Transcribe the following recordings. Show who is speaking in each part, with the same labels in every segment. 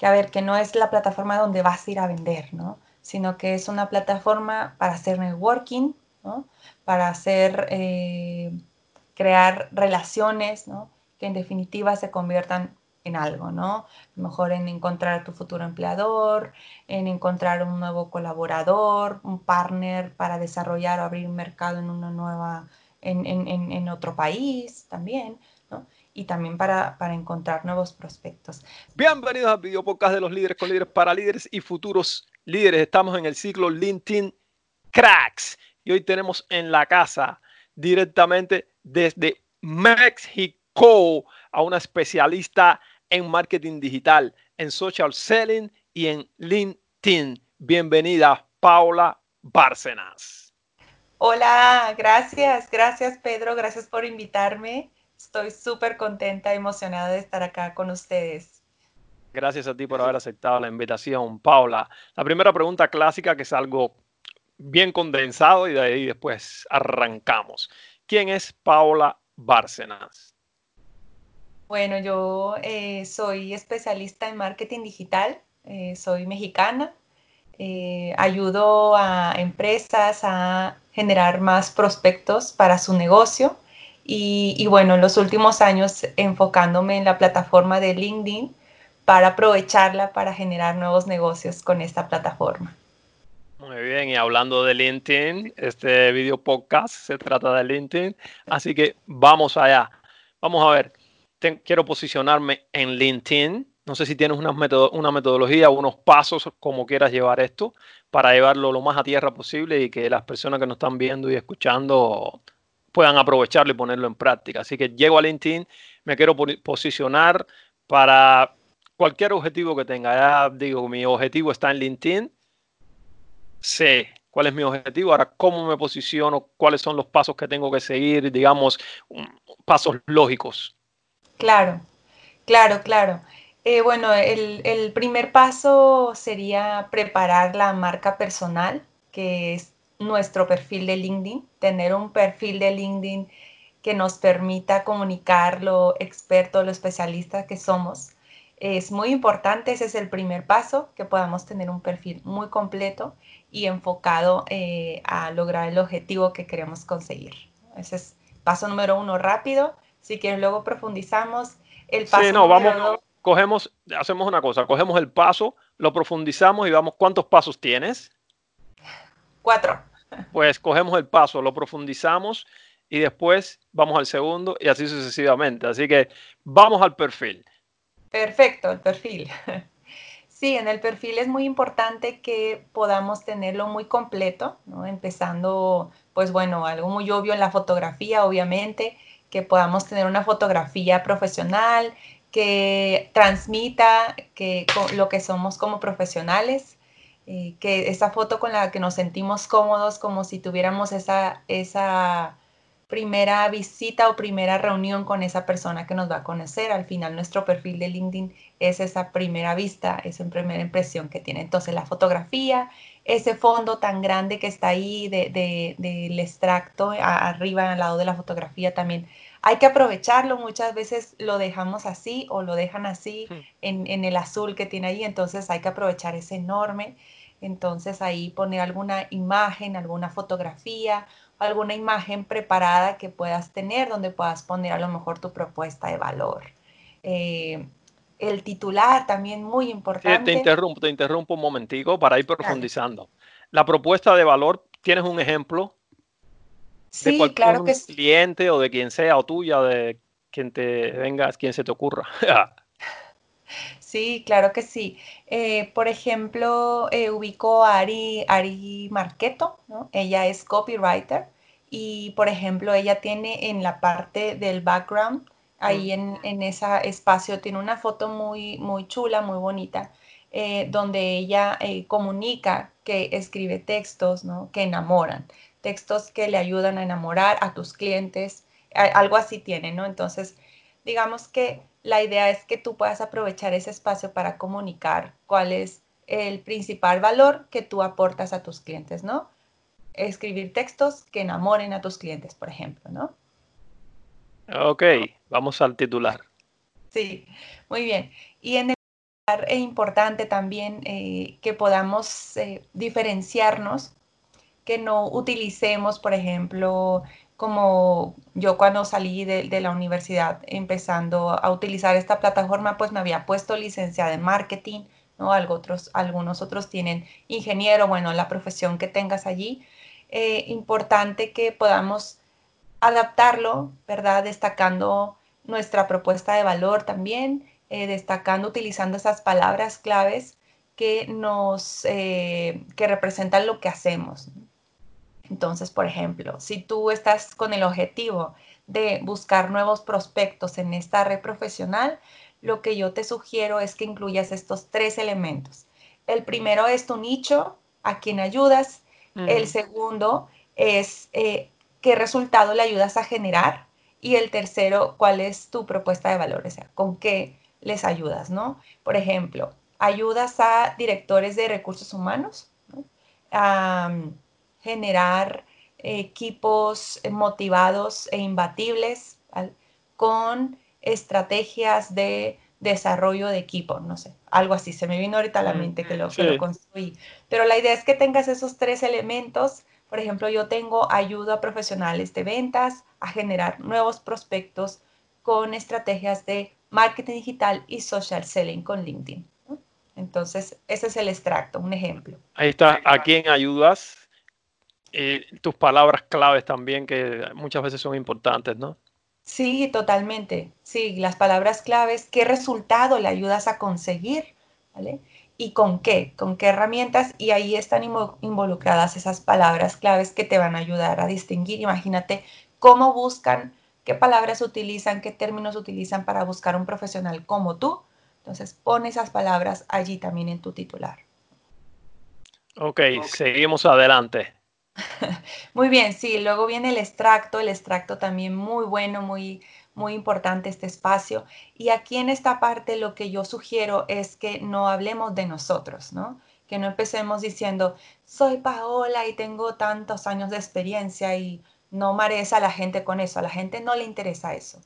Speaker 1: que, a ver, que no es la plataforma donde vas a ir a vender, ¿no? Sino que es una plataforma para hacer networking, ¿no? Para hacer, eh, crear relaciones, ¿no? Que en definitiva se conviertan en algo, ¿no? Mejor en encontrar a tu futuro empleador, en encontrar un nuevo colaborador, un partner para desarrollar o abrir un mercado en una nueva, en, en, en otro país también, ¿no? Y también para, para, encontrar nuevos prospectos.
Speaker 2: Bienvenidos al video podcast de los líderes con líderes para líderes y futuros líderes. Estamos en el ciclo LinkedIn Cracks y hoy tenemos en la casa directamente desde México a una especialista en marketing digital, en social selling y en LinkedIn. Bienvenida, Paula Bárcenas.
Speaker 1: Hola, gracias, gracias Pedro, gracias por invitarme. Estoy súper contenta, emocionada de estar acá con ustedes.
Speaker 2: Gracias a ti por haber aceptado la invitación, Paula. La primera pregunta clásica, que es algo bien condensado y de ahí después arrancamos. ¿Quién es Paula Bárcenas?
Speaker 1: Bueno, yo eh, soy especialista en marketing digital, eh, soy mexicana, eh, ayudo a empresas a generar más prospectos para su negocio y, bueno, en los últimos años enfocándome en la plataforma de LinkedIn para aprovecharla para generar nuevos negocios con esta plataforma.
Speaker 2: Muy bien, y hablando de LinkedIn, este video podcast se trata de LinkedIn, así que vamos allá. Vamos a ver, quiero posicionarme en LinkedIn. No sé si tienes una, una metodología, unos pasos, como quieras llevar esto, para llevarlo lo más a tierra posible y que las personas que nos están viendo y escuchando puedan aprovecharlo y ponerlo en práctica. Así que llego a LinkedIn, me quiero posicionar para cualquier objetivo que tenga. Ya digo, mi objetivo está en LinkedIn. Sé cuál es mi objetivo, ahora cómo me posiciono, cuáles son los pasos que tengo que seguir, digamos, pasos lógicos.
Speaker 1: Claro, claro, claro. Eh, bueno, el, primer paso sería preparar la marca personal, que es nuestro perfil de LinkedIn, tener un perfil de LinkedIn que nos permita comunicar lo experto, lo especialista que somos. Es muy importante, ese es el primer paso, que podamos tener un perfil muy completo y enfocado eh, a lograr el objetivo que queremos conseguir. Ese es paso número uno rápido si quieres, luego profundizamos el paso.
Speaker 2: Sí, no, vamos, cogemos, hacemos una cosa, cogemos el paso, lo profundizamos y vamos, ¿cuántos pasos tienes?
Speaker 1: Cuatro.
Speaker 2: Pues cogemos el paso, lo profundizamos y después vamos al segundo y así sucesivamente. Así que vamos al perfil.
Speaker 1: Perfecto, el perfil. Sí, en el perfil es muy importante que podamos tenerlo muy completo, ¿no? empezando, pues bueno, algo muy obvio en la fotografía, obviamente, que podamos tener una fotografía profesional que transmita que, lo que somos como profesionales, eh, que esa foto con la que nos sentimos cómodos como si tuviéramos esa, esa primera visita o primera reunión con esa persona que nos va a conocer. Al final nuestro perfil de LinkedIn es esa primera vista, esa primera impresión que tiene. Entonces la fotografía, ese fondo tan grande que está ahí del de, extracto arriba al lado de la fotografía también. Hay que aprovecharlo, muchas veces lo dejamos así o lo dejan así en, en el azul que tiene ahí, entonces hay que aprovechar ese enorme. Entonces ahí poner alguna imagen, alguna fotografía, alguna imagen preparada que puedas tener donde puedas poner a lo mejor tu propuesta de valor. Eh, el titular también muy importante.
Speaker 2: te interrumpo, te interrumpo un momentico para ir profundizando. La propuesta de valor, ¿tienes un ejemplo?
Speaker 1: Sí, de claro que
Speaker 2: sí. cliente o de quien sea o tuya, de quien te venga, quien se te ocurra.
Speaker 1: sí, claro que sí. Eh, por ejemplo, eh, ubico a Ari, Ari Marqueto, ¿no? Ella es copywriter y, por ejemplo, ella tiene en la parte del background ahí en, en, ese espacio tiene una foto muy, muy chula, muy bonita, eh, donde ella comunica que escribe textos ¿no? que enamoran, textos que le ayudan a enamorar a tus clientes, algo así tiene, ¿no? Entonces, digamos que la idea es que tú puedas aprovechar ese espacio para comunicar cuál es el principal valor que tú aportas a tus clientes, ¿no? Escribir textos que enamoren a tus clientes, por ejemplo, ¿no?
Speaker 2: Ok, vamos al titular.
Speaker 1: Sí, muy bien. Y en el e importante también eh, que podamos eh, diferenciarnos, que no utilicemos, por ejemplo, como yo cuando salí de, la universidad empezando a utilizar esta plataforma, pues me había puesto licenciada en marketing, ¿no? Algunos otros tienen ingeniero, bueno, la profesión que tengas allí. Eh, importante que podamos adaptarlo, ¿verdad? Destacando nuestra propuesta de valor también, eh, destacando, utilizando esas palabras claves que nos, eh, que representan lo que hacemos. Entonces, por ejemplo, si tú estás con el objetivo de buscar nuevos prospectos en esta red profesional, lo que yo te sugiero es que incluyas estos tres elementos. El primero es tu nicho, a quien ayudas. El segundo es eh, qué resultado le ayudas a generar. Y el tercero, cuál es tu propuesta de valor, o sea, con qué les ayudas, ¿no? Por ejemplo, ayudas a directores de recursos humanos mm, generar equipos motivados e imbatibles con estrategias de desarrollo de equipo, no sé, algo así, se me vino ahorita a la mente que lo, que lo construí. Pero la idea es que tengas esos tres elementos por ejemplo, yo tengo ayuda a profesionales de ventas a generar nuevos prospectos con estrategias de marketing digital y social selling con LinkedIn. Entonces, ese es el extracto, un ejemplo.
Speaker 2: Ahí está, ¿a quién ayudas? Eh, tus palabras claves también, que muchas veces son importantes, ¿no?
Speaker 1: Sí, totalmente. Sí, las palabras claves, ¿qué resultado le ayudas a conseguir? ¿Vale? y con qué, con qué herramientas y ahí están involucradas esas palabras claves que te van a ayudar a distinguir. Imagínate cómo buscan, qué palabras utilizan, qué términos utilizan para buscar un profesional como tú. Entonces pon esas palabras allí también en tu titular.
Speaker 2: Ok, seguimos adelante.
Speaker 1: muy bien, sí, luego viene el extracto, el extracto también muy bueno, muy, muy importante este espacio. Y aquí en esta parte lo que yo sugiero es que no hablemos de nosotros, ¿no? Que no empecemos diciendo, soy Paola y tengo tantos años de experiencia y no marees a la gente con eso. A la gente no le interesa eso.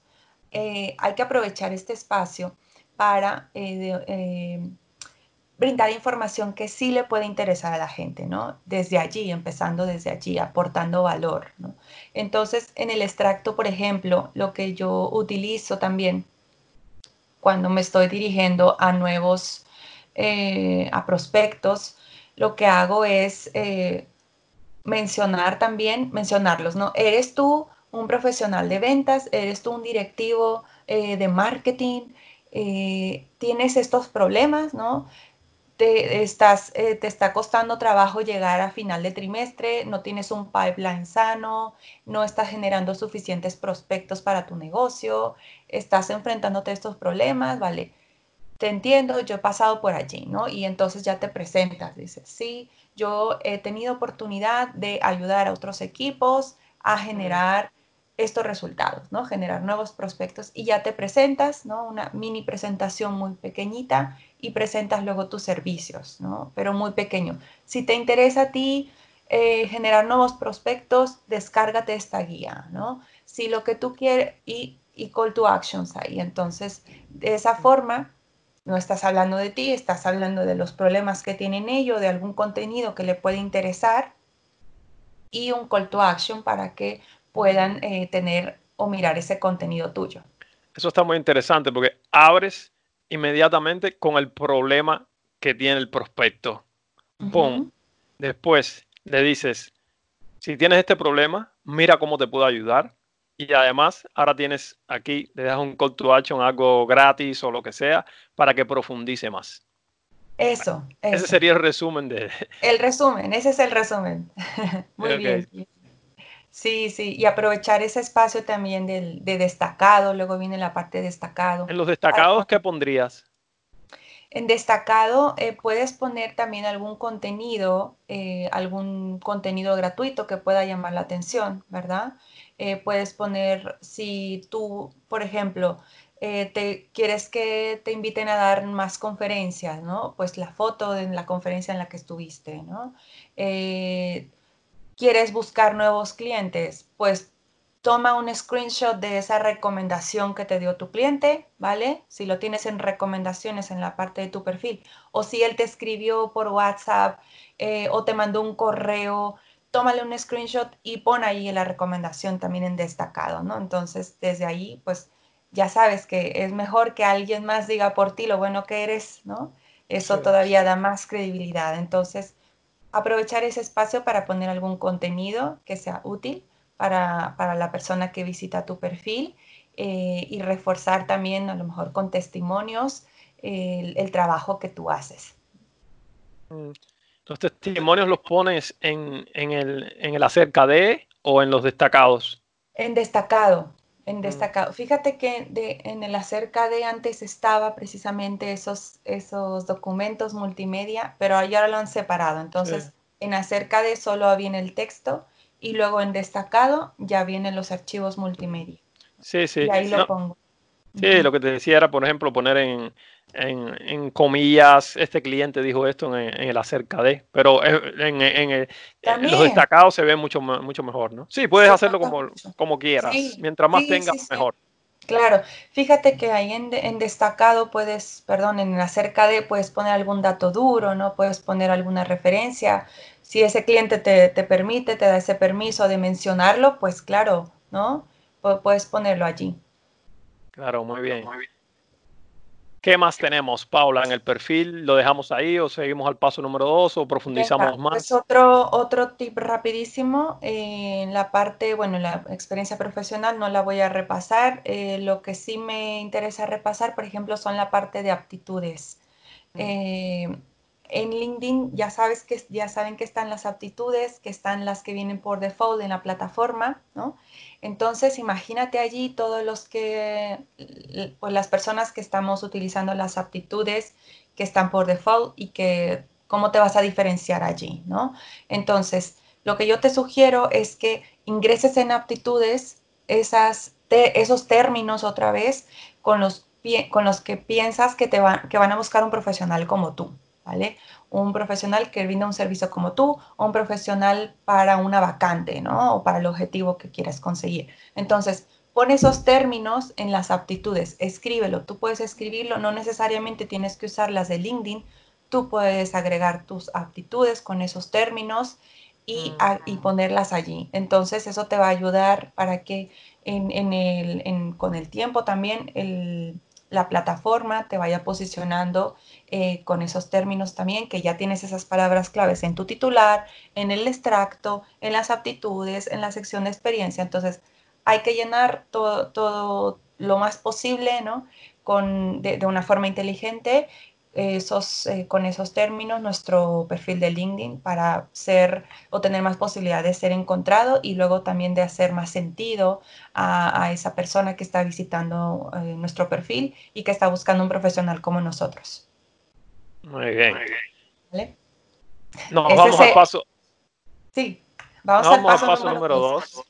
Speaker 1: Eh, hay que aprovechar este espacio para eh, eh, brindar información que sí le puede interesar a la gente, ¿no? Desde allí, empezando desde allí, aportando valor, ¿no? Entonces, en el extracto, por ejemplo, lo que yo utilizo también cuando me estoy dirigiendo a nuevos, eh, a prospectos, lo que hago es eh, mencionar también, mencionarlos, ¿no? Eres tú un profesional de ventas, eres tú un directivo eh, de marketing, tienes estos problemas, ¿no? Te, estás, eh, te está costando trabajo llegar a final de trimestre, no tienes un pipeline sano, no estás generando suficientes prospectos para tu negocio, estás enfrentándote a estos problemas, ¿vale? Te entiendo, yo he pasado por allí, ¿no? Y entonces ya te presentas, dices, sí, yo he tenido oportunidad de ayudar a otros equipos a generar estos resultados, ¿no? Generar nuevos prospectos y ya te presentas, ¿no? Una mini presentación muy pequeñita y presentas luego tus servicios, ¿no? Pero muy pequeño. Si te interesa a ti eh, generar nuevos prospectos, descárgate esta guía, ¿no? Si lo que tú quieres y, y call to actions ahí. Entonces, de esa forma, no estás hablando de ti, estás hablando de los problemas que tienen ellos, de algún contenido que le puede interesar y un call to action para que puedan eh, tener o mirar ese contenido tuyo.
Speaker 2: Eso está muy interesante porque abres inmediatamente con el problema que tiene el prospecto. Después le dices, si tienes este problema, mira cómo te puedo ayudar. Y además, ahora tienes aquí, le das un call to action, algo gratis o lo que sea, para que profundice más.
Speaker 1: Eso,
Speaker 2: Ese sería el resumen de...
Speaker 1: El resumen, ese es el resumen. Muy bien. Sí, sí, y aprovechar ese espacio también del, de destacado, luego viene la parte de destacado.
Speaker 2: ¿En los destacados qué pondrías?
Speaker 1: En destacado eh, puedes poner también algún contenido, eh, algún contenido gratuito que pueda llamar la atención, ¿verdad? Eh, puedes poner, si tú, por ejemplo, te quieres que te inviten a dar más conferencias, ¿no? Pues la foto de la conferencia en la que estuviste, ¿no? Quieres buscar nuevos clientes, pues toma un screenshot de esa recomendación que te dio tu cliente, ¿vale? Si lo tienes en recomendaciones en la parte de tu perfil, o si él te escribió por WhatsApp eh, o te mandó un correo, tómale un screenshot y pon ahí la recomendación también en destacado, ¿no? Entonces, desde ahí, pues ya sabes que es mejor que alguien más diga por ti lo bueno que eres, ¿no? Eso todavía da más credibilidad. Entonces, aprovechar ese espacio para poner algún contenido que sea útil para, la persona que visita tu perfil eh, y reforzar también a lo mejor con testimonios el, trabajo que tú haces.
Speaker 2: Mm. ¿Los testimonios los pones en, el, en el acerca de o en los destacados?
Speaker 1: En destacado, en destacado. Fíjate que de, en el acerca de antes estaba precisamente esos, esos documentos multimedia, pero ahora lo han separado. Entonces, en acerca de solo viene el texto y luego en destacado ya vienen los archivos multimedia.
Speaker 2: Sí, sí.
Speaker 1: Y ahí lo pongo.
Speaker 2: Sí, lo que te decía era, por ejemplo, poner en, en, comillas, este cliente dijo esto en, el acerca de, pero en, en los destacados se ve mucho, mucho mejor, ¿no? Sí, puedes hacerlo como, como quieras. Mientras más tengas, mejor.
Speaker 1: Claro, fíjate que ahí en, destacado puedes, perdón, en acerca de puedes poner algún dato duro, ¿no? Puedes poner alguna referencia. Si ese cliente te, permite, te da ese permiso de mencionarlo, pues claro, ¿no? puedes ponerlo allí.
Speaker 2: Claro, muy bien. ¿Qué más tenemos, Paula, en el perfil? ¿Lo dejamos ahí o seguimos al paso número dos o profundizamos más?
Speaker 1: Pues otro, otro tip rapidísimo, eh, en la parte, bueno, la experiencia profesional no la voy a repasar. Eh, lo que sí me interesa repasar, por ejemplo, son la parte de aptitudes. Mm. Eh, en LinkedIn ya sabes que ya saben que están las aptitudes, que están las que vienen por default en la plataforma, ¿no? Entonces, imagínate allí todos los que, pues las personas que estamos utilizando las aptitudes que están por default y que cómo te vas a diferenciar allí, ¿no? Entonces, lo que yo te sugiero es que ingreses en aptitudes esos términos otra vez con los, con los que piensas que, te que van a buscar un profesional como tú, ¿vale? un profesional que brinda un servicio como tú o un profesional para una vacante, ¿no? O para el objetivo que quieras conseguir. Entonces, pon esos términos en las aptitudes, escríbelo. Tú puedes escribirlo, no necesariamente tienes que usar las de LinkedIn. Tú puedes agregar tus aptitudes con esos términos y, y ponerlas allí. Entonces, eso te va a ayudar para que en, el, con el tiempo también el, la plataforma te vaya posicionando eh, con esos términos también, que ya tienes esas palabras claves en tu titular, en el extracto, en las aptitudes, en la sección de experiencia. Entonces, hay que llenar todo, todo lo más posible, ¿no? Con, de, de una forma inteligente esos, eh, con esos términos nuestro perfil de LinkedIn para ser o tener más posibilidad de ser encontrado y luego también de hacer más sentido a, esa persona que está visitando eh, nuestro perfil y que está buscando un profesional como nosotros.
Speaker 2: Muy bien. ¿Vale? No, vamos al paso.
Speaker 1: Sí, vamos, al paso, número, dos.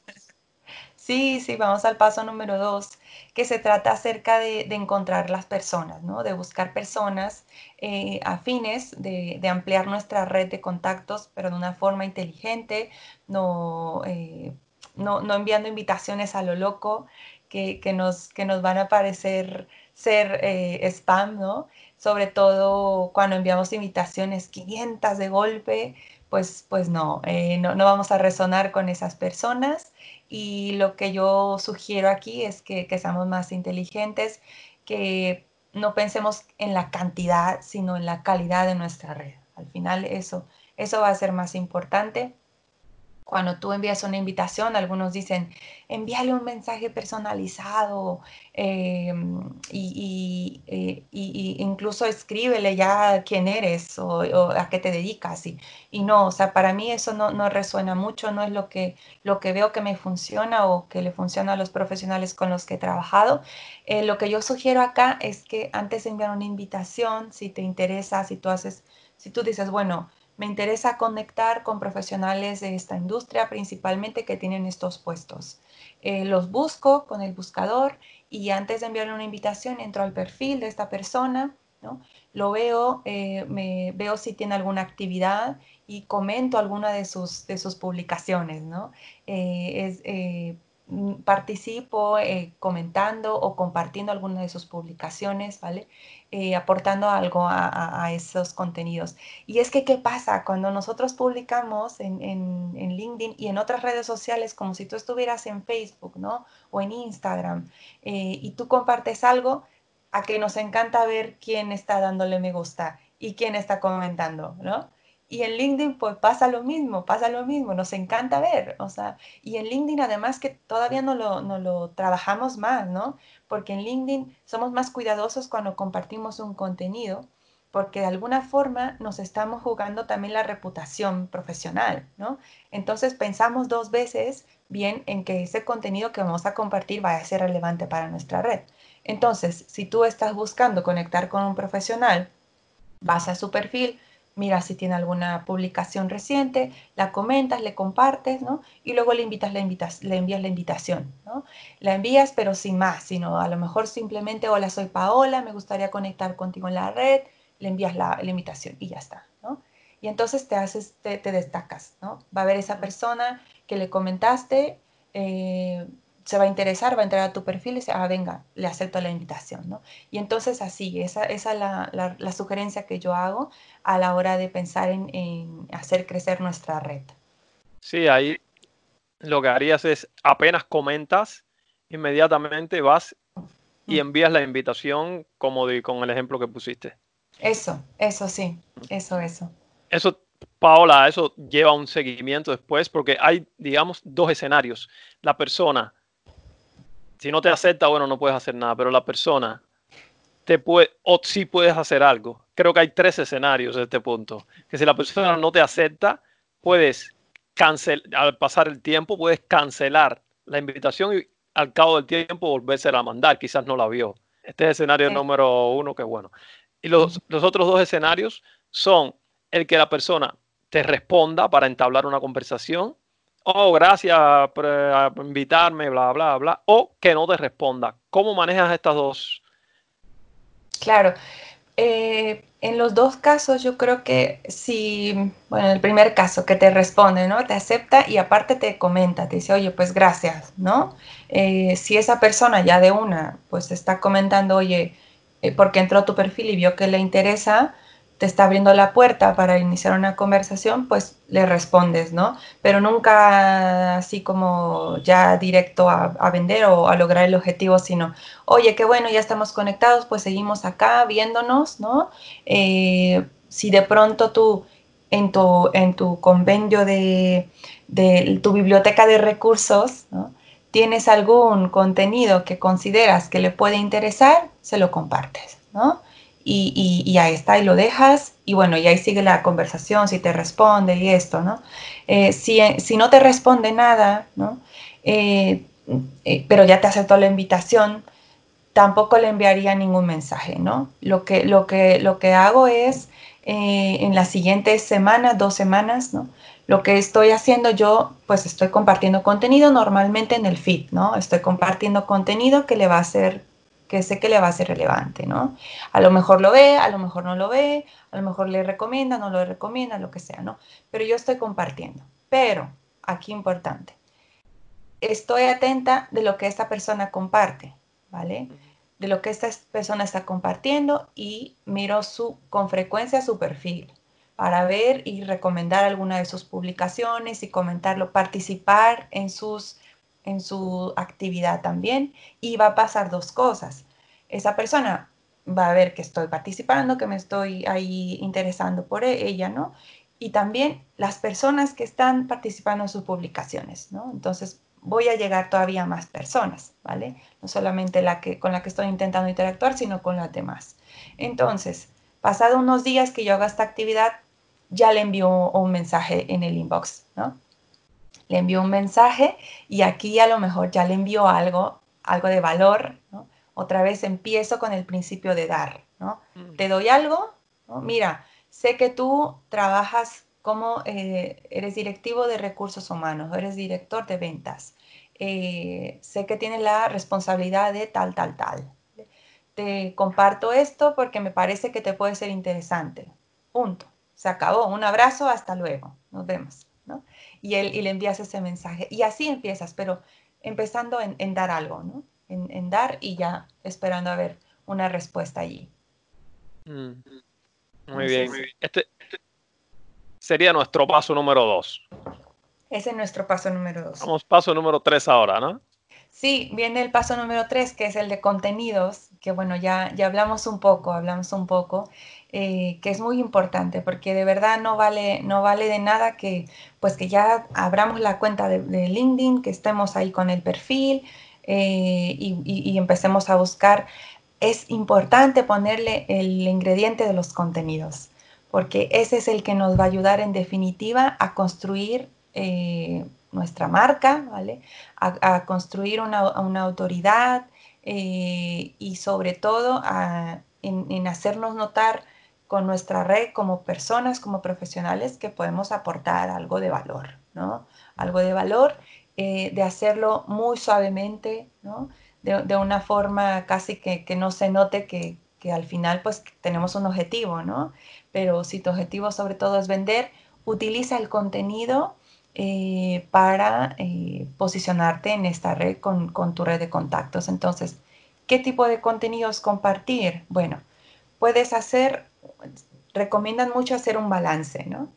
Speaker 1: Sí, sí, vamos al paso número dos, que se trata acerca de, encontrar las personas, ¿no? De buscar personas eh, afines, de, ampliar nuestra red de contactos, pero de una forma inteligente, no, eh, no, enviando invitaciones a lo loco que, nos, que nos van a parecer ser eh, spam, ¿no? Sobre todo cuando enviamos invitaciones 500 de golpe, pues, pues no, no, no vamos a resonar con esas personas y lo que yo sugiero aquí es que, seamos más inteligentes, que no pensemos en la cantidad, sino en la calidad de nuestra red. Al final eso, eso va a ser más importante cuando tú envías una invitación, algunos dicen, envíale un mensaje personalizado em, y, eh, y, incluso escríbele ya quién eres o, a qué te dedicas. Y, y, no, o sea, para mí eso no, no, resuena mucho, no es lo que, lo que veo que me funciona o que le funciona a los profesionales con los que he trabajado. Eh, lo que yo sugiero acá es que antes de enviar una invitación, si te interesa, si tú haces, si tú dices, bueno, me interesa conectar con profesionales de esta industria, principalmente que tienen estos puestos. Eh, los busco con el buscador y antes de enviarle una invitación entro al perfil de esta persona, ¿no? lo veo, eh, me, veo si tiene alguna actividad y comento alguna de sus, de sus publicaciones. ¿no? Eh, mm, participo eh, comentando o compartiendo alguna de sus publicaciones, ¿vale? Eh, aportando algo a, esos contenidos. Y es que, ¿qué pasa? Cuando nosotros publicamos en, en, LinkedIn y en otras redes sociales, como si tú estuvieras en Facebook, ¿no? O en Instagram, eh, y tú compartes algo, a que nos encanta ver quién está dándole me gusta y quién está comentando, ¿no? Y en LinkedIn pues pasa lo mismo, pasa lo mismo, nos encanta ver, o sea, y en LinkedIn además que todavía no lo, no lo trabajamos más, ¿no? Porque en LinkedIn somos más cuidadosos cuando compartimos un contenido, porque de alguna forma nos estamos jugando también la reputación profesional, ¿no? Entonces pensamos dos veces bien en que ese contenido que vamos a compartir vaya a ser relevante para nuestra red. Entonces, si tú estás buscando conectar con un profesional, vas a su perfil, mira si tiene alguna publicación reciente, la comentas, le compartes, ¿no? Y luego le, invitas, le, invitas, le envías la invitación, ¿no? La envías pero sin más, sino a lo mejor simplemente, hola, soy Paola, me gustaría conectar contigo en la red, le envías la, invitación y ya está, ¿no? Y entonces te haces, te, destacas, ¿no? Va a haber esa persona que le comentaste, eh, se va a interesar, va a entrar a tu perfil y dice, ah, venga, le acepto la invitación, ¿no? Y entonces así, esa, esa es la, la, sugerencia que yo hago a la hora de pensar en, en, hacer crecer nuestra red.
Speaker 2: Sí, ahí lo que harías es, apenas comentas, inmediatamente vas y envías la invitación como de, con el ejemplo que pusiste.
Speaker 1: Eso, eso sí, eso, eso.
Speaker 2: Eso, Paola, eso lleva un seguimiento después porque hay, digamos, dos escenarios. La persona si no te acepta, bueno, no puedes hacer nada, pero la persona te puede, o sí puedes hacer algo. Creo que hay tres escenarios en este punto. Que si la persona no te acepta, puedes cancelar, al pasar el tiempo, puedes cancelar la invitación y al cabo del tiempo volvérsela a mandar. Quizás no la vio. Este es el escenario número uno, que bueno. Y los, los otros dos escenarios son el que la persona te responda para entablar una conversación oh, gracias por eh, invitarme, bla, bla, bla, o que no te responda. ¿Cómo manejas estas dos?
Speaker 1: Claro. Eh, en los dos casos yo creo que si, bueno, el primer caso que te responde, ¿no? Te acepta y aparte te comenta, te dice, oye, pues gracias, ¿no? Eh, si esa persona ya de una, pues está comentando, oye, porque entró a tu perfil y vio que le interesa, te está abriendo la puerta para iniciar una conversación, pues le respondes, ¿no? Pero nunca así como ya directo a, vender o a lograr el objetivo, sino, oye, qué bueno, ya estamos conectados, pues seguimos acá viéndonos, ¿no? Eh, si de pronto tú en tu, en tu convenio de, de tu biblioteca de recursos, ¿no? tienes algún contenido que consideras que le puede interesar, se lo compartes, ¿no? Y, y, ahí está, y lo dejas, y bueno, y ahí sigue la conversación, si te responde y esto, ¿no? Eh, si, si, no te responde nada, ¿no? Eh, eh, pero ya te aceptó la invitación, tampoco le enviaría ningún mensaje, ¿no? Lo que, lo que, lo que hago es, en las siguientes semanas, dos semanas, ¿no? Lo que estoy haciendo yo, pues estoy compartiendo contenido normalmente en el feed, ¿no? Estoy compartiendo contenido que le va a ser que sé que le va a ser relevante, ¿no? A lo mejor lo ve, a lo mejor no lo ve, a lo mejor le recomienda, no lo recomienda, lo que sea, ¿no? Pero yo estoy compartiendo. Pero, aquí importante, estoy atenta de lo que esta persona comparte, ¿vale? De lo que esta persona está compartiendo y miro su, con frecuencia su perfil para ver y recomendar alguna de sus publicaciones y comentarlo, participar en sus en su actividad también y va a pasar dos cosas. Esa persona va a ver que estoy participando, que me estoy ahí interesando por e-, ella, ¿no? Y también las personas que están participando en sus publicaciones, ¿no? Entonces voy a llegar todavía más personas, ¿vale? No solamente la que, con la que estoy intentando interactuar, sino con las demás. Entonces, pasado unos días que yo haga esta actividad, ya le envío un mensaje en el inbox, ¿no? Le envío un mensaje y aquí a lo mejor ya le envío algo, algo de valor, ¿no? Otra vez empiezo con el principio de dar, ¿no? Mm. Te doy algo, Mira, sé que tú trabajas como eh, eres directivo de recursos humanos, eres director de ventas. Eh, sé que tienes la responsabilidad de tal, tal, tal. Te comparto esto porque me parece que te puede ser interesante. Punto. Se acabó. Un abrazo. Hasta luego. Nos vemos y, él, y le envías ese mensaje. Y así empiezas, pero empezando en, dar algo, ¿no? En, dar y ya esperando a ver una respuesta allí.
Speaker 2: Mm. Muy bien. Este, sería nuestro paso número dos.
Speaker 1: Ese es nuestro paso número dos.
Speaker 2: Vamos, paso número tres ahora, ¿no?
Speaker 1: Sí, viene el paso número tres, que es el de contenidos, que bueno, ya, ya hablamos un poco, hablamos un poco, eh, que es muy importante, porque de verdad no vale, no vale de nada que, pues que ya abramos la cuenta de, LinkedIn, que estemos ahí con el perfil eh, y, empecemos a buscar. Es importante ponerle el ingrediente de los contenidos, porque ese es el que nos va a ayudar en definitiva a construir eh, nuestra marca, ¿vale? A, construir una, autoridad eh, y sobre todo en, hacernos notar con nuestra red como personas, como profesionales que podemos aportar algo de valor, ¿no? Algo de valor, eh, de hacerlo muy suavemente, ¿no? De, una forma casi que, no se note que, que, al final pues tenemos un objetivo, ¿no? Pero si tu objetivo sobre todo es vender, utiliza el contenido eh, para eh, posicionarte en esta red con, tu red de contactos. Entonces, ¿qué tipo de contenidos compartir? Bueno, puedes hacer, recomiendan mucho hacer un balance, ¿no?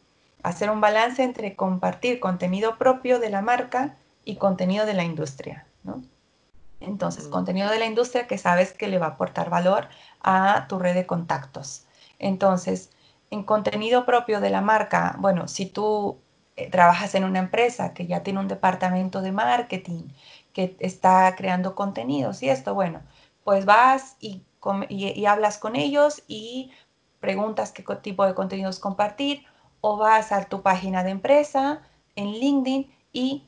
Speaker 1: Hacer un balance entre compartir contenido propio de la marca y contenido de la industria, ¿no? Entonces, contenido de la industria que sabes que le va a aportar valor a tu red de contactos. Entonces, en contenido propio de la marca, bueno, si tú eh, trabajas en una empresa que ya tiene un departamento de marketing, que está creando contenidos y esto, bueno, pues vas y, y, hablas con ellos y preguntas qué tipo de contenidos compartir o vas a tu página de empresa en LinkedIn y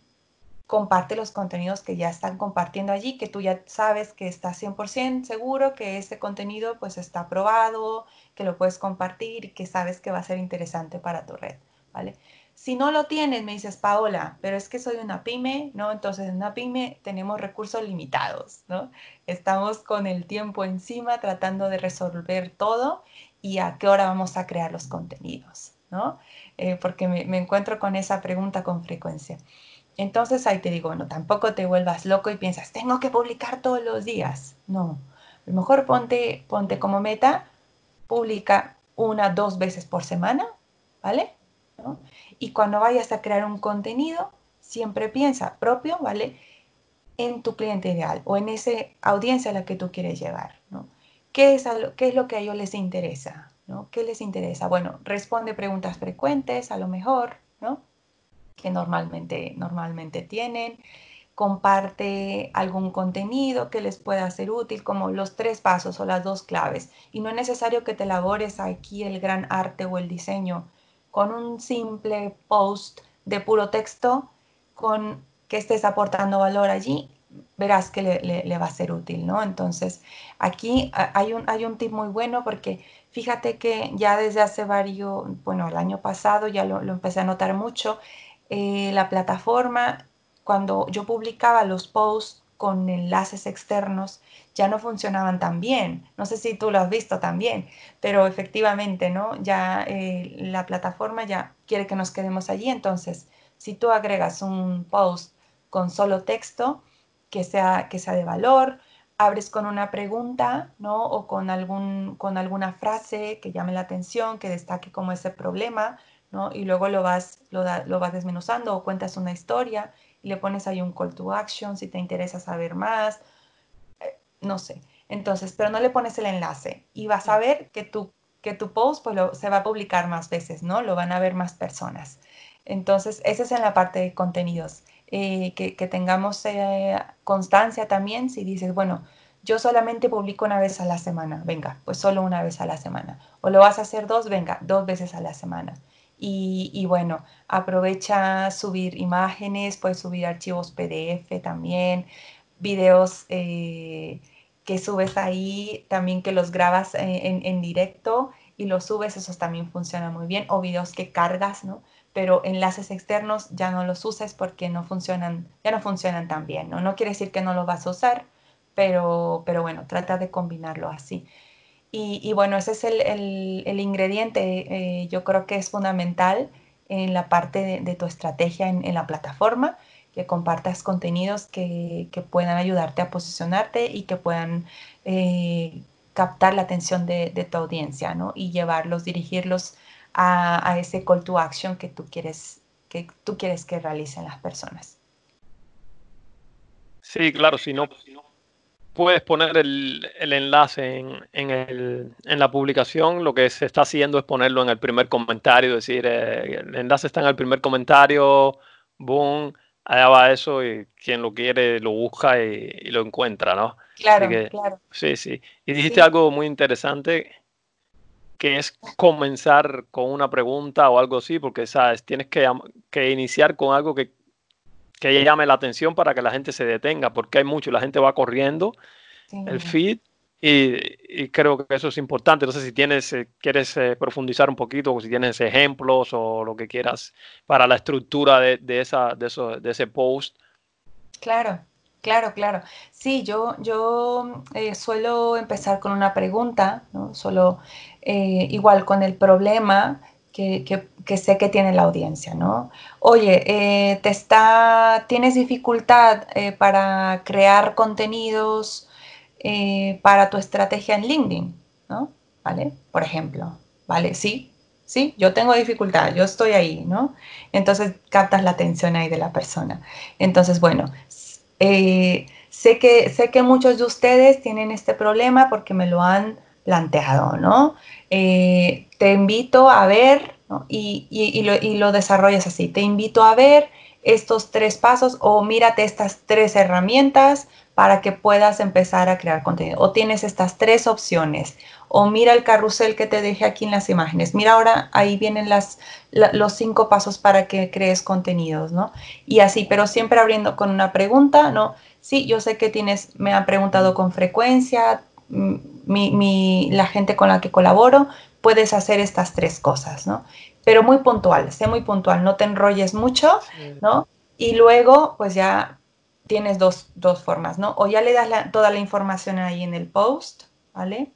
Speaker 1: comparte los contenidos que ya están compartiendo allí, que tú ya sabes que estás 100% seguro que ese contenido pues está aprobado, que lo puedes compartir y que sabes que va a ser interesante para tu red, ¿vale? Si no lo tienes, me dices, Paola, pero es que soy una pyme, ¿no? Entonces en una pyme tenemos recursos limitados, ¿no? Estamos con el tiempo encima tratando de resolver todo y a qué hora vamos a crear los contenidos, ¿no? Eh, porque me, encuentro con esa pregunta con frecuencia. Entonces ahí te digo, no, tampoco te vuelvas loco y piensas, tengo que publicar todos los días. No, a lo mejor ponte, ponte como meta, publica una, dos veces por semana, ¿vale? Y cuando vayas a crear un contenido, siempre piensa propio, ¿vale? En tu cliente ideal o en esa audiencia a la que tú quieres llegar. ¿Qué es, qué es lo que a ellos les interesa? ¿no? ¿Qué les interesa? Bueno, responde preguntas frecuentes, a lo mejor, ¿no? Que normalmente, normalmente tienen. Comparte algún contenido que les pueda ser útil, como los tres pasos o las dos claves. Y no es necesario que te elabores aquí el gran arte o el diseño con un simple post de puro texto, con que estés aportando valor allí, verás que le, va a ser útil, ¿no? Entonces, aquí hay un, hay un tip muy bueno porque fíjate que ya desde hace varios, bueno, el año pasado ya lo, empecé a notar mucho, eh, la plataforma, cuando yo publicaba los posts con enlaces externos ya no funcionaban tan bien. No sé si tú lo has visto también, pero efectivamente, ¿no? Ya eh, la plataforma ya quiere que nos quedemos allí. Entonces, si tú agregas un post con solo texto que sea, que sea de valor, abres con una pregunta, ¿no? O con, algún, con alguna frase que llame la atención, que destaque como ese problema, ¿no? Y luego lo vas, lo, lo vas desmenuzando o cuentas una historia y le pones ahí un call to action si te interesa saber más, eh, no sé. Entonces, pero no le pones el enlace y vas a ver que tu, que tu post pues, se va a publicar más veces, ¿no? Lo van a ver más personas. Entonces, esa es en la parte de contenidos. Eh, que, tengamos eh, constancia también si dices, bueno, yo solamente publico una vez a la semana, venga, pues solo una vez a la semana. O lo vas a hacer dos, venga, dos veces a la semana. Y, bueno, aprovecha subir imágenes, puedes subir archivos PDF también, videos eh, que subes ahí, también que los grabas en, en, directo y los subes, esos también funciona muy bien, o videos que cargas, ¿no? Pero enlaces externos ya no los uses porque no funcionan, ya no funcionan tan bien, ¿no? No quiere decir que no lo vas a usar, pero, pero bueno, trata de combinarlo así. Y, bueno, ese es el, ingrediente, eh, yo creo que es fundamental en la parte de, tu estrategia en, la plataforma, que compartas contenidos que, puedan ayudarte a posicionarte y que puedan eh, captar la atención de, tu audiencia, ¿no? Y llevarlos, dirigirlos a, ese call to action que tú quieres que, tú quieres que realicen las personas.
Speaker 2: Sí, claro, si no, puedes poner el, enlace en, la publicación, lo que se está haciendo es ponerlo en el primer comentario, decir, eh, el enlace está en el primer comentario, boom, allá va eso y quien lo quiere lo busca y, lo encuentra, ¿no?
Speaker 1: Claro, claro.
Speaker 2: Sí, sí. Y dijiste algo muy interesante que es comenzar con una pregunta o algo así, porque sabes, tienes que, que iniciar con algo que, que, llame la atención para que la gente se detenga, porque hay mucho, la gente va corriendo el feed y, creo que eso es importante. No sé si tienes, eh, quieres eh, profundizar un poquito, o si tienes ejemplos o lo que quieras para la estructura de, esa, de, eso, de ese post.
Speaker 1: Claro, claro, claro. Sí, yo, yo eh, suelo empezar con una pregunta, ¿no? Solo igual con el problema que, sé que tiene la audiencia, ¿no? Oye, te está, tienes dificultad para crear contenidos eh, para tu estrategia en LinkedIn, ¿no? ¿Vale? Por ejemplo, ¿vale? Sí, sí, yo tengo dificultad, yo estoy ahí, ¿no? Entonces captas la atención ahí de la persona. Entonces, bueno, eh, sé, que, sé que muchos de ustedes tienen este problema porque me lo han planteado, ¿no? Eh, te invito a ver, y, y, lo, y lo desarrollas así, te invito a ver estos tres pasos o mírate estas tres herramientas para que puedas empezar a crear contenido. O tienes estas tres opciones. O mira el carrusel que te dejé aquí en las imágenes. Mira ahora, ahí vienen las, los cinco pasos para que crees contenidos, ¿no? Y así, pero siempre abriendo con una pregunta, ¿no? Sí, yo sé que tienes, me han preguntado con frecuencia, mm, mi, la gente con la que colaboro, puedes hacer estas tres cosas, ¿no? Pero muy puntual, sé muy puntual, no te enrolles mucho, ¿no? Y luego, pues ya tienes dos, formas, ¿no? O ya le das toda la información ahí en el post, ¿vale?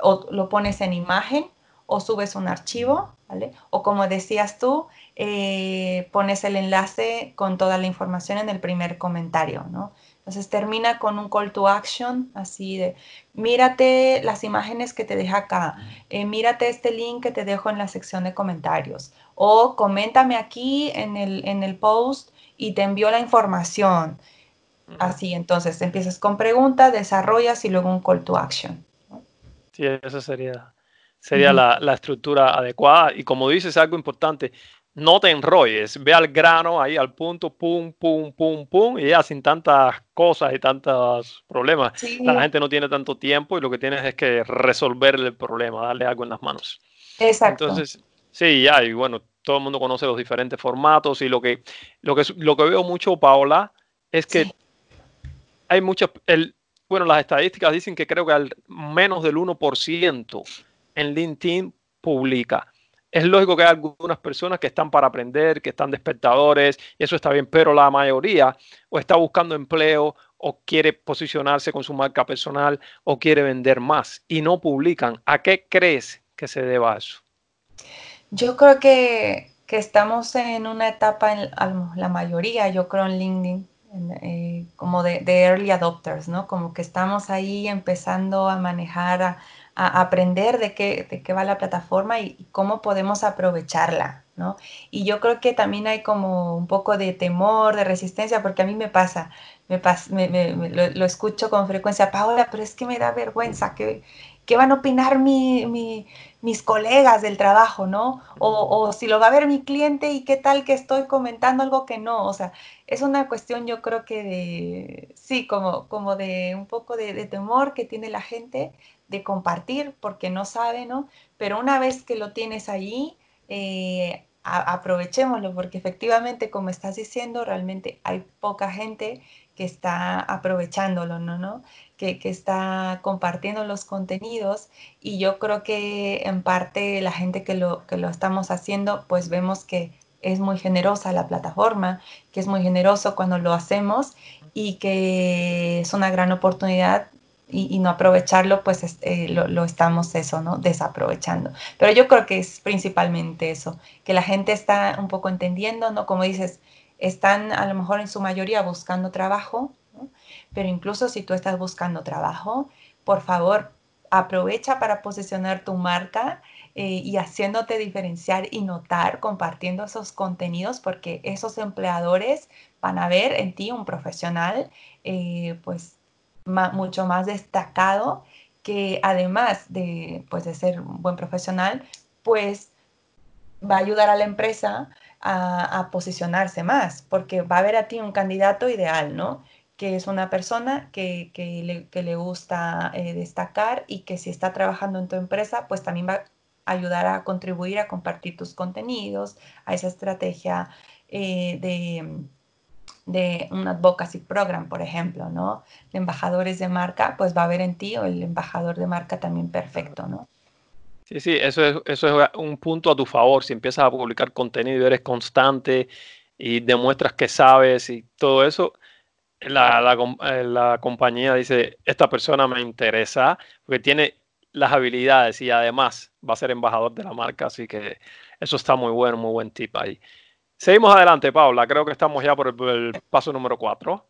Speaker 1: O lo pones en imagen o subes un archivo, ¿vale? O como decías tú, eh, pones el enlace con toda la información en el primer comentario, ¿no? Entonces termina con un call to action, así de, mírate las imágenes que te deja acá, eh, mírate este link que te dejo en la sección de comentarios, o coméntame aquí en el, en el post y te envío la información. Así, entonces empiezas con preguntas, desarrollas y luego un call to action.
Speaker 2: Sí, esa sería, sería la, estructura adecuada. Y como dices, algo importante, no te enrolles, ve al grano, ahí al punto, pum, pum, pum, pum, y ya sin tantas cosas y tantos problemas. La gente no tiene tanto tiempo y lo que tienes es que resolver el problema, darle algo en las manos.
Speaker 1: Exacto.
Speaker 2: Entonces, sí, ya, y bueno, todo el mundo conoce los diferentes formatos y lo que, lo que, lo que veo mucho, Paola, es que hay muchas, el, bueno, las estadísticas dicen que creo que al menos del 1% en LinkedIn publica. Es lógico que hay algunas personas que están para aprender, que están de espectadores, y eso está bien, pero la mayoría o está buscando empleo o quiere posicionarse con su marca personal o quiere vender más y no publican. ¿A qué crees que se deba eso?
Speaker 1: Yo creo que, que estamos en una etapa, en, la mayoría, yo creo en LinkedIn, eh, como de, early adopters, ¿no? Como que estamos ahí empezando a manejar, a, aprender de qué, de qué va la plataforma y, cómo podemos aprovecharla, ¿no? Y yo creo que también hay como un poco de temor, de resistencia, porque a mí me pasa, me, me, lo, escucho con frecuencia, Paola, pero es que me da vergüenza, que ¿Qué van a opinar mis colegas del trabajo, no? O, si lo va a ver mi cliente y qué tal que estoy comentando algo que no. O sea, es una cuestión yo creo que de, sí, como, como de un poco de, temor que tiene la gente compartir porque no sabe, ¿no? Pero una vez que lo tienes allí, eh, aprovechémoslo porque efectivamente, como estás diciendo, realmente hay poca gente que está aprovechándolo, ¿no? ¿no? Que, está compartiendo los contenidos y yo creo que en parte la gente que lo, que lo estamos haciendo, pues vemos que es muy generosa la plataforma, que es muy generoso cuando lo hacemos y que es una gran oportunidad y, no aprovecharlo, pues eh, lo, estamos eso, ¿no? Desaprovechando. Pero yo creo que es principalmente eso, que la gente está un poco entendiendo, ¿no? Como dices, están a lo mejor en su mayoría buscando trabajo, pero incluso si tú estás buscando trabajo, por favor, aprovecha para posicionar tu marca eh, y haciéndote diferenciar y notar, compartiendo esos contenidos, porque esos empleadores van a ver en ti un profesional, eh, pues mucho más destacado, que además de, pues, de ser un buen profesional, pues va a ayudar a la empresa a, posicionarse más, porque va a ver a ti un candidato ideal, ¿no? Que es una persona que, le, gusta eh, destacar y que si está trabajando en tu empresa, pues también va a ayudar a contribuir a compartir tus contenidos, a esa estrategia eh, de de un advocacy program, por ejemplo, ¿no? De embajadores de marca, pues va a haber en ti o el embajador de marca también perfecto, ¿no?
Speaker 2: Sí, sí, eso es, eso es un punto a tu favor. Si empiezas a publicar contenido, eres constante y demuestras que sabes y todo eso, la, la, eh, la compañía dice, esta persona me interesa porque tiene las habilidades y además va a ser embajador de la marca, así que eso está muy bueno, muy buen tip ahí. Seguimos adelante, Paula. Creo que estamos ya por el, paso número cuatro.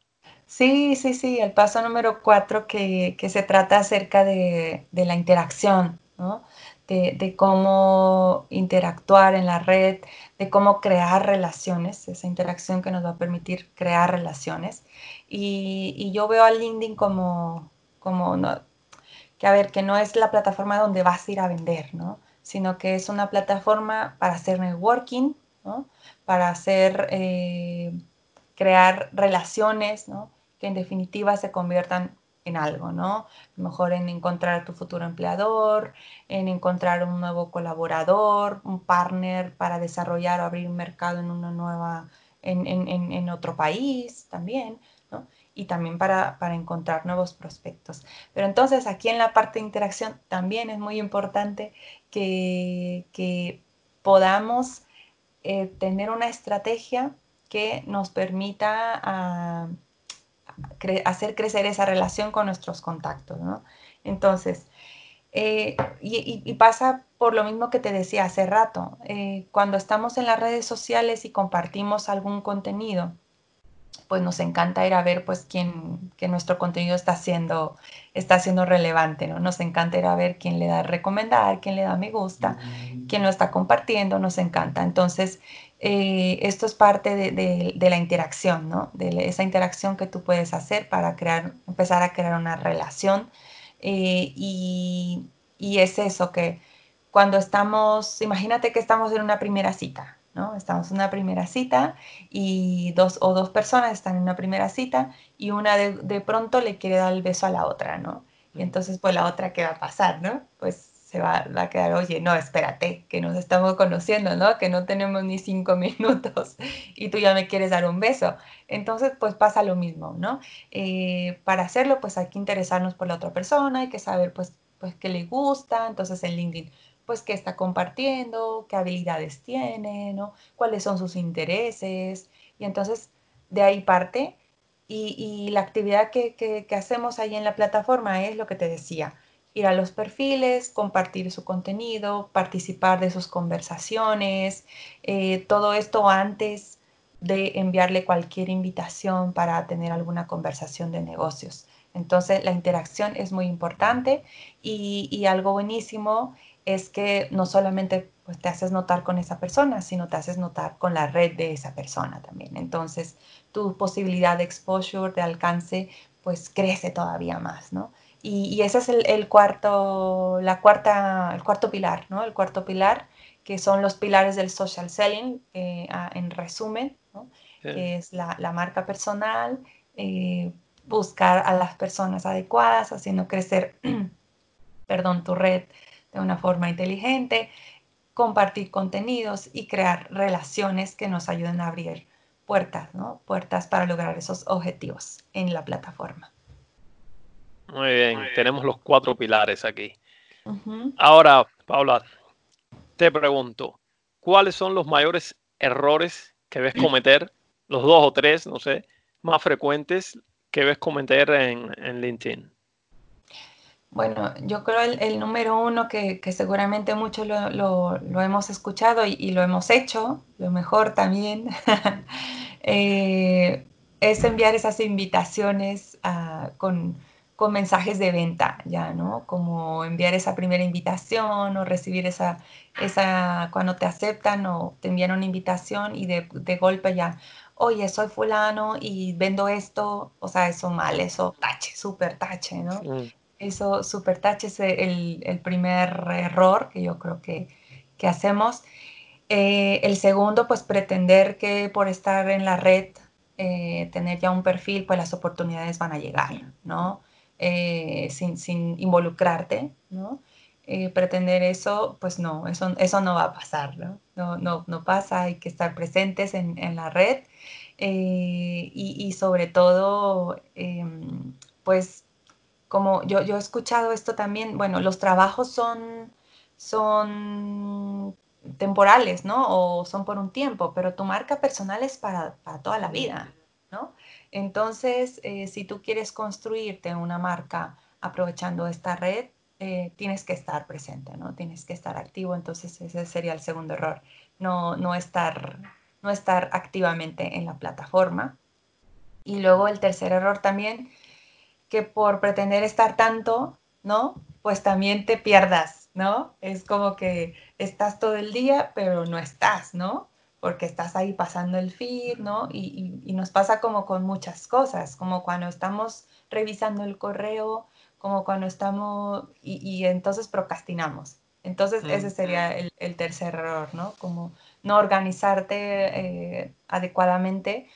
Speaker 1: Sí, sí, sí, el paso número cuatro que, se trata acerca de, la interacción, ¿no? De, cómo interactuar en la red, de cómo crear relaciones, esa interacción que nos va a permitir crear relaciones. Y, yo veo a LinkedIn como, como que a ver, que no es la plataforma donde vas a ir a vender, ¿no? Sino que es una plataforma para hacer networking, para hacer, eh, crear relaciones. Que en definitiva se conviertan en algo, ¿no? Mejor en encontrar a tu futuro empleador, en encontrar un nuevo colaborador, un partner para desarrollar o abrir un mercado en una nueva, en otro país también, ¿no? Y también para, para, encontrar nuevos prospectos. Pero entonces aquí en la parte de interacción también es muy importante que, que podamos eh, tener una estrategia que nos permita ah, hacer crecer esa relación con nuestros contactos, ¿no? Entonces, eh, y, pasa por lo mismo que te decía hace rato, eh, cuando estamos en las redes sociales y compartimos algún contenido, pues nos encanta ir a ver pues quién, que nuestro contenido está siendo, está siendo relevante, ¿no? Nos encanta ir a ver quién le da recomendar, quién le da me gusta, quién lo está compartiendo, nos encanta. Entonces, eh, esto es parte de, la interacción, ¿no? De esa interacción que tú puedes hacer para crear, empezar a crear una relación. Eh, y, y es eso que cuando estamos, imagínate que estamos en una primera cita, Estamos en una primera cita y dos o dos personas están en una primera cita y una de, pronto le quiere dar el beso a la otra, ¿no? Y entonces, pues la otra, ¿qué va a pasar, no? Pues se va, a quedar, oye, no, espérate, que nos estamos conociendo, ¿no? Que no tenemos ni cinco minutos y tú ya me quieres dar un beso. Entonces, pues pasa lo mismo, ¿no? Eh, para hacerlo, pues hay que interesarnos por la otra persona, hay que saber, pues, pues qué le gusta. Entonces, en LinkedIn pues qué está compartiendo, qué habilidades tiene, ¿no? cuáles son sus intereses. Y entonces de ahí parte. Y, la actividad que, hacemos ahí en la plataforma es lo que te decía, ir a los perfiles, compartir su contenido, participar de sus conversaciones, eh, todo esto antes de enviarle cualquier invitación para tener alguna conversación de negocios. Entonces la interacción es muy importante y, y algo buenísimo es que no solamente pues, te haces notar con esa persona, sino te haces notar con la red de esa persona también. Entonces, tu posibilidad de exposure, de alcance, pues crece todavía más, ¿no? Y, ese es el, cuarto, la cuarta, el cuarto pilar, ¿no? El cuarto pilar, que son los pilares del social selling, eh, en resumen, ¿no? Que es la, marca personal, eh, buscar a las personas adecuadas, haciendo crecer, perdón, tu red de una forma inteligente, compartir contenidos y crear relaciones que nos ayuden a abrir puertas, ¿no? Puertas para lograr esos objetivos en la plataforma.
Speaker 2: Muy bien, tenemos los cuatro pilares aquí. Ahora, Paula, te pregunto, ¿cuáles son los mayores errores que ves cometer, los dos o tres, no sé, más frecuentes que ves cometer en, en LinkedIn?
Speaker 1: Bueno, yo creo el, el número uno que, seguramente muchos lo, hemos escuchado y, lo hemos hecho, lo mejor también, eh, es enviar esas invitaciones con, con, mensajes de venta, ya, ¿no? Como enviar esa primera invitación o recibir esa, esa cuando te aceptan o te envían una invitación y de, de golpe ya, oye, soy fulano y vendo esto, o sea, eso mal, eso tache, súper tache, ¿no? Sí eso super touch es el, el, primer error que yo creo que, que hacemos. Eh, el segundo, pues pretender que por estar en la red, eh, tener ya un perfil, pues las oportunidades van a llegar, ¿no? Eh, sin, sin, involucrarte, ¿no? Eh, pretender eso, pues no, eso, eso no va a pasar, ¿no? No, no, no pasa, hay que estar presentes en, en la red y, y, sobre todo, em, pues como yo, he escuchado esto también, bueno, los trabajos son, son temporales, ¿no? O son por un tiempo, pero tu marca personal es para, para toda la vida, ¿no? Entonces, eh, si tú quieres construirte una marca aprovechando esta red, eh, tienes que estar presente, ¿no? Tienes que estar activo, entonces ese sería el segundo error, no, no, estar, no estar activamente en la plataforma. Y luego el tercer error también que por pretender estar tanto, ¿no? Pues también te pierdas, ¿no? Es como que estás todo el día, pero no estás, ¿no? Porque estás ahí pasando el feed, ¿no? Y, y, y nos pasa como con muchas cosas, como cuando estamos revisando el correo, como cuando estamos, y, y entonces procrastinamos. Entonces ese sería el, el, tercer error, ¿no? Como no organizarte eh, adecuadamente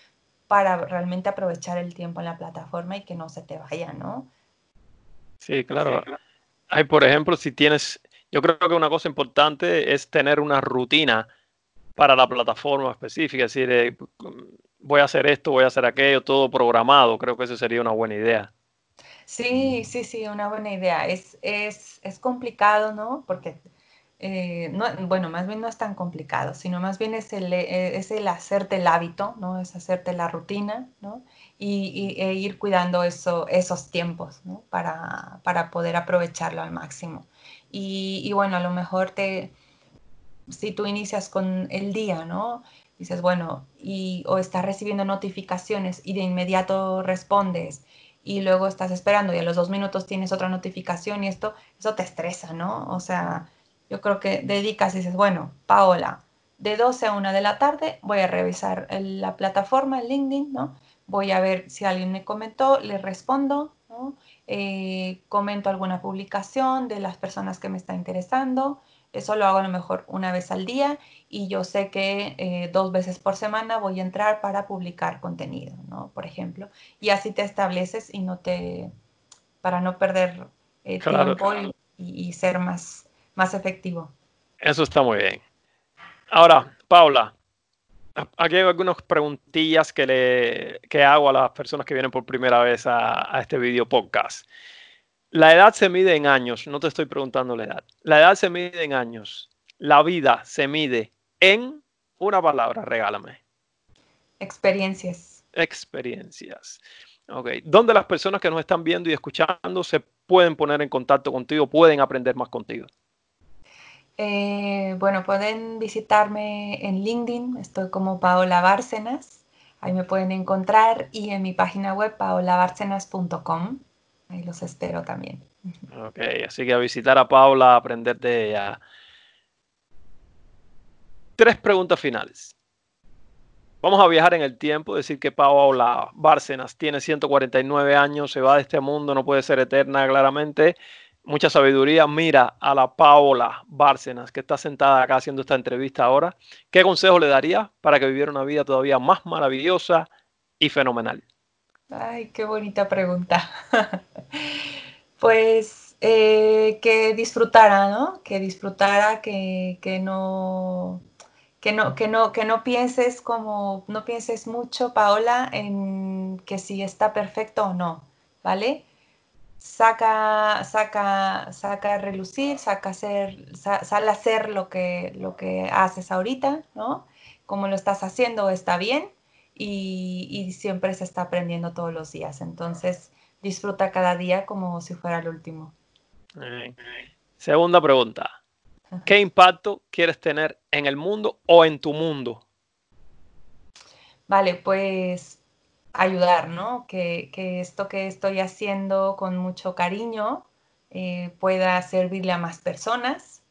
Speaker 1: para realmente aprovechar el tiempo en la plataforma y que no se te vaya, ¿no?
Speaker 2: Sí, claro. Hay, por ejemplo, si tienes, yo creo que una cosa importante es tener una rutina para la plataforma específica, es decir, eh, voy a hacer esto, voy a hacer aquello, todo programado, creo que eso sería una buena idea.
Speaker 1: Sí, sí, sí, una buena idea. Es, es, es complicado, ¿no? Porque eh, no, bueno, más bien no es tan complicado, sino más bien es el, eh, es el hacerte el hábito, ¿no? Es hacerte la rutina, ¿no? Y, e ir cuidando eso, esos tiempos, ¿no? Para, para poder aprovecharlo al máximo. Y, y, bueno, a lo mejor te, si tú inicias con el día, ¿no? Dices, bueno, y, o estás recibiendo notificaciones y de inmediato respondes y luego estás esperando y a los dos minutos tienes otra notificación y esto, eso te estresa, ¿no? O sea, yo creo que dedicas y dices, bueno, Paola, de 12 a 1 de la tarde voy a revisar la plataforma, el LinkedIn, ¿no? Voy a ver si alguien me comentó, le respondo, ¿no? Eh, comento alguna publicación de las personas que me está interesando. Eso lo hago a lo mejor una vez al día y yo sé que eh, dos veces por semana voy a entrar para publicar contenido, ¿no? Por ejemplo. Y así te estableces y no te, para no perder eh, claro. tiempo y, y, ser más, más efectivo.
Speaker 2: Eso está muy bien. Ahora, Paula, aquí hay algunas preguntillas que, le, que hago a las personas que vienen por primera vez a, a este video podcast. La edad se mide en años, no te estoy preguntando la edad. La edad se mide en años. La vida se mide en una palabra, regálame.
Speaker 1: Experiencias.
Speaker 2: Experiencias. Ok. ¿Dónde las personas que nos están viendo y escuchando se pueden poner en contacto contigo, pueden aprender más contigo?
Speaker 1: Eh, bueno, pueden visitarme en LinkedIn, estoy como Paola Bárcenas, ahí me pueden encontrar y en mi página web paolabárcenas.com, ahí los espero también.
Speaker 2: Ok, así que a visitar a Paola, a aprender de ella. Tres preguntas finales. Vamos a viajar en el tiempo, decir que Paola Bárcenas tiene 149 años, se va de este mundo, no puede ser eterna claramente mucha sabiduría. Mira a la Paola Bárcenas, que está sentada acá haciendo esta entrevista ahora. ¿Qué consejo le daría para que viviera una vida todavía más maravillosa y fenomenal?
Speaker 1: Ay, qué bonita pregunta. pues eh, que disfrutara, ¿no? Que disfrutara, que, que no. Que no, que, no, que no pienses como, no pienses mucho, Paola, en que si está perfecto o no, ¿vale? Saca, saca, saca a relucir, saca hacer, sale a hacer lo que, lo que haces ahorita, ¿no? Como lo estás haciendo está bien y, y, siempre se está aprendiendo todos los días. Entonces, disfruta cada día como si fuera el último.
Speaker 2: Segunda pregunta. ¿Qué impacto quieres tener en el mundo o en tu mundo?
Speaker 1: Vale, pues ayudar, ¿no? Que, esto que estoy haciendo con mucho cariño eh, pueda servirle a más personas,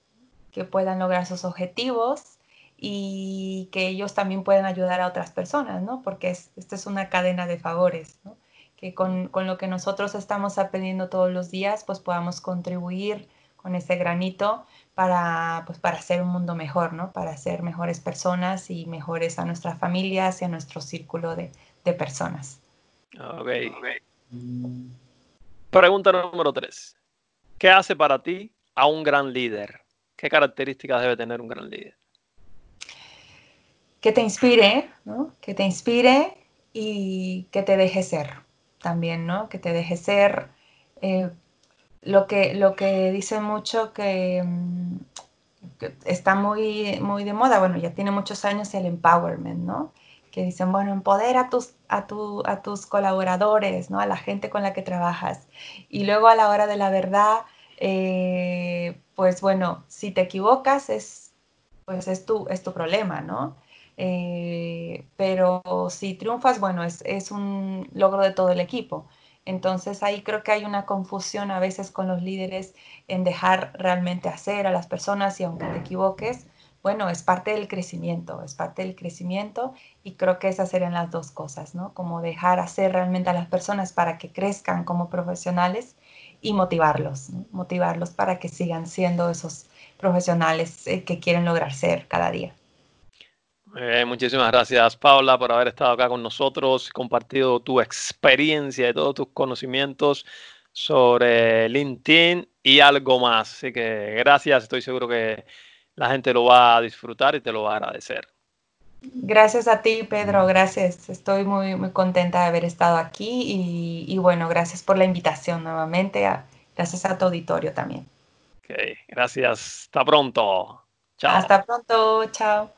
Speaker 1: que puedan lograr sus objetivos y que ellos también puedan ayudar a otras personas, ¿no? Porque es, esta es una cadena de favores, ¿no? Que con, con, lo que nosotros estamos aprendiendo todos los días, pues podamos contribuir con ese granito para, pues, para hacer un mundo mejor, ¿no? Para ser mejores personas y mejores a nuestras familias y a nuestro círculo de, de personas.
Speaker 2: Ok. Pregunta número tres. ¿Qué hace para ti a un gran líder? ¿Qué características debe tener un gran líder?
Speaker 1: Que te inspire, ¿no? Que te inspire y que te deje ser también, ¿no? Que te deje ser eh, lo, que, lo que dice mucho que, mm, que, está muy, muy de moda, bueno, ya tiene muchos años el empowerment, ¿no? Que dicen, bueno, empodera a tus, a, tu, a tus colaboradores, ¿no? A la gente con la que trabajas. Y luego a la hora de la verdad, eh, pues bueno, si te equivocas es, pues es tu, es tu problema, ¿no? Eh, pero si triunfas, bueno, es, es, un logro de todo el equipo. Entonces ahí creo que hay una confusión a veces con los líderes en dejar realmente hacer a las personas y aunque te equivoques, bueno, es parte del crecimiento, es parte del crecimiento y creo que esas serían las dos cosas, ¿no? Como dejar hacer realmente a las personas para que crezcan como profesionales y motivarlos, motivarlos para que sigan siendo esos profesionales eh, que quieren lograr ser cada día.
Speaker 2: muchísimas gracias, Paula, por haber estado acá con nosotros, compartido tu experiencia y todos tus conocimientos sobre LinkedIn y algo más. Así que gracias, estoy seguro que la gente lo va a disfrutar y te lo va a agradecer.
Speaker 1: Gracias a ti, Pedro, gracias. Estoy muy, muy contenta de haber estado aquí y, bueno, gracias por la invitación nuevamente. gracias a tu auditorio también.
Speaker 2: Ok, gracias. Hasta pronto.
Speaker 1: Chao. Hasta pronto. Chao.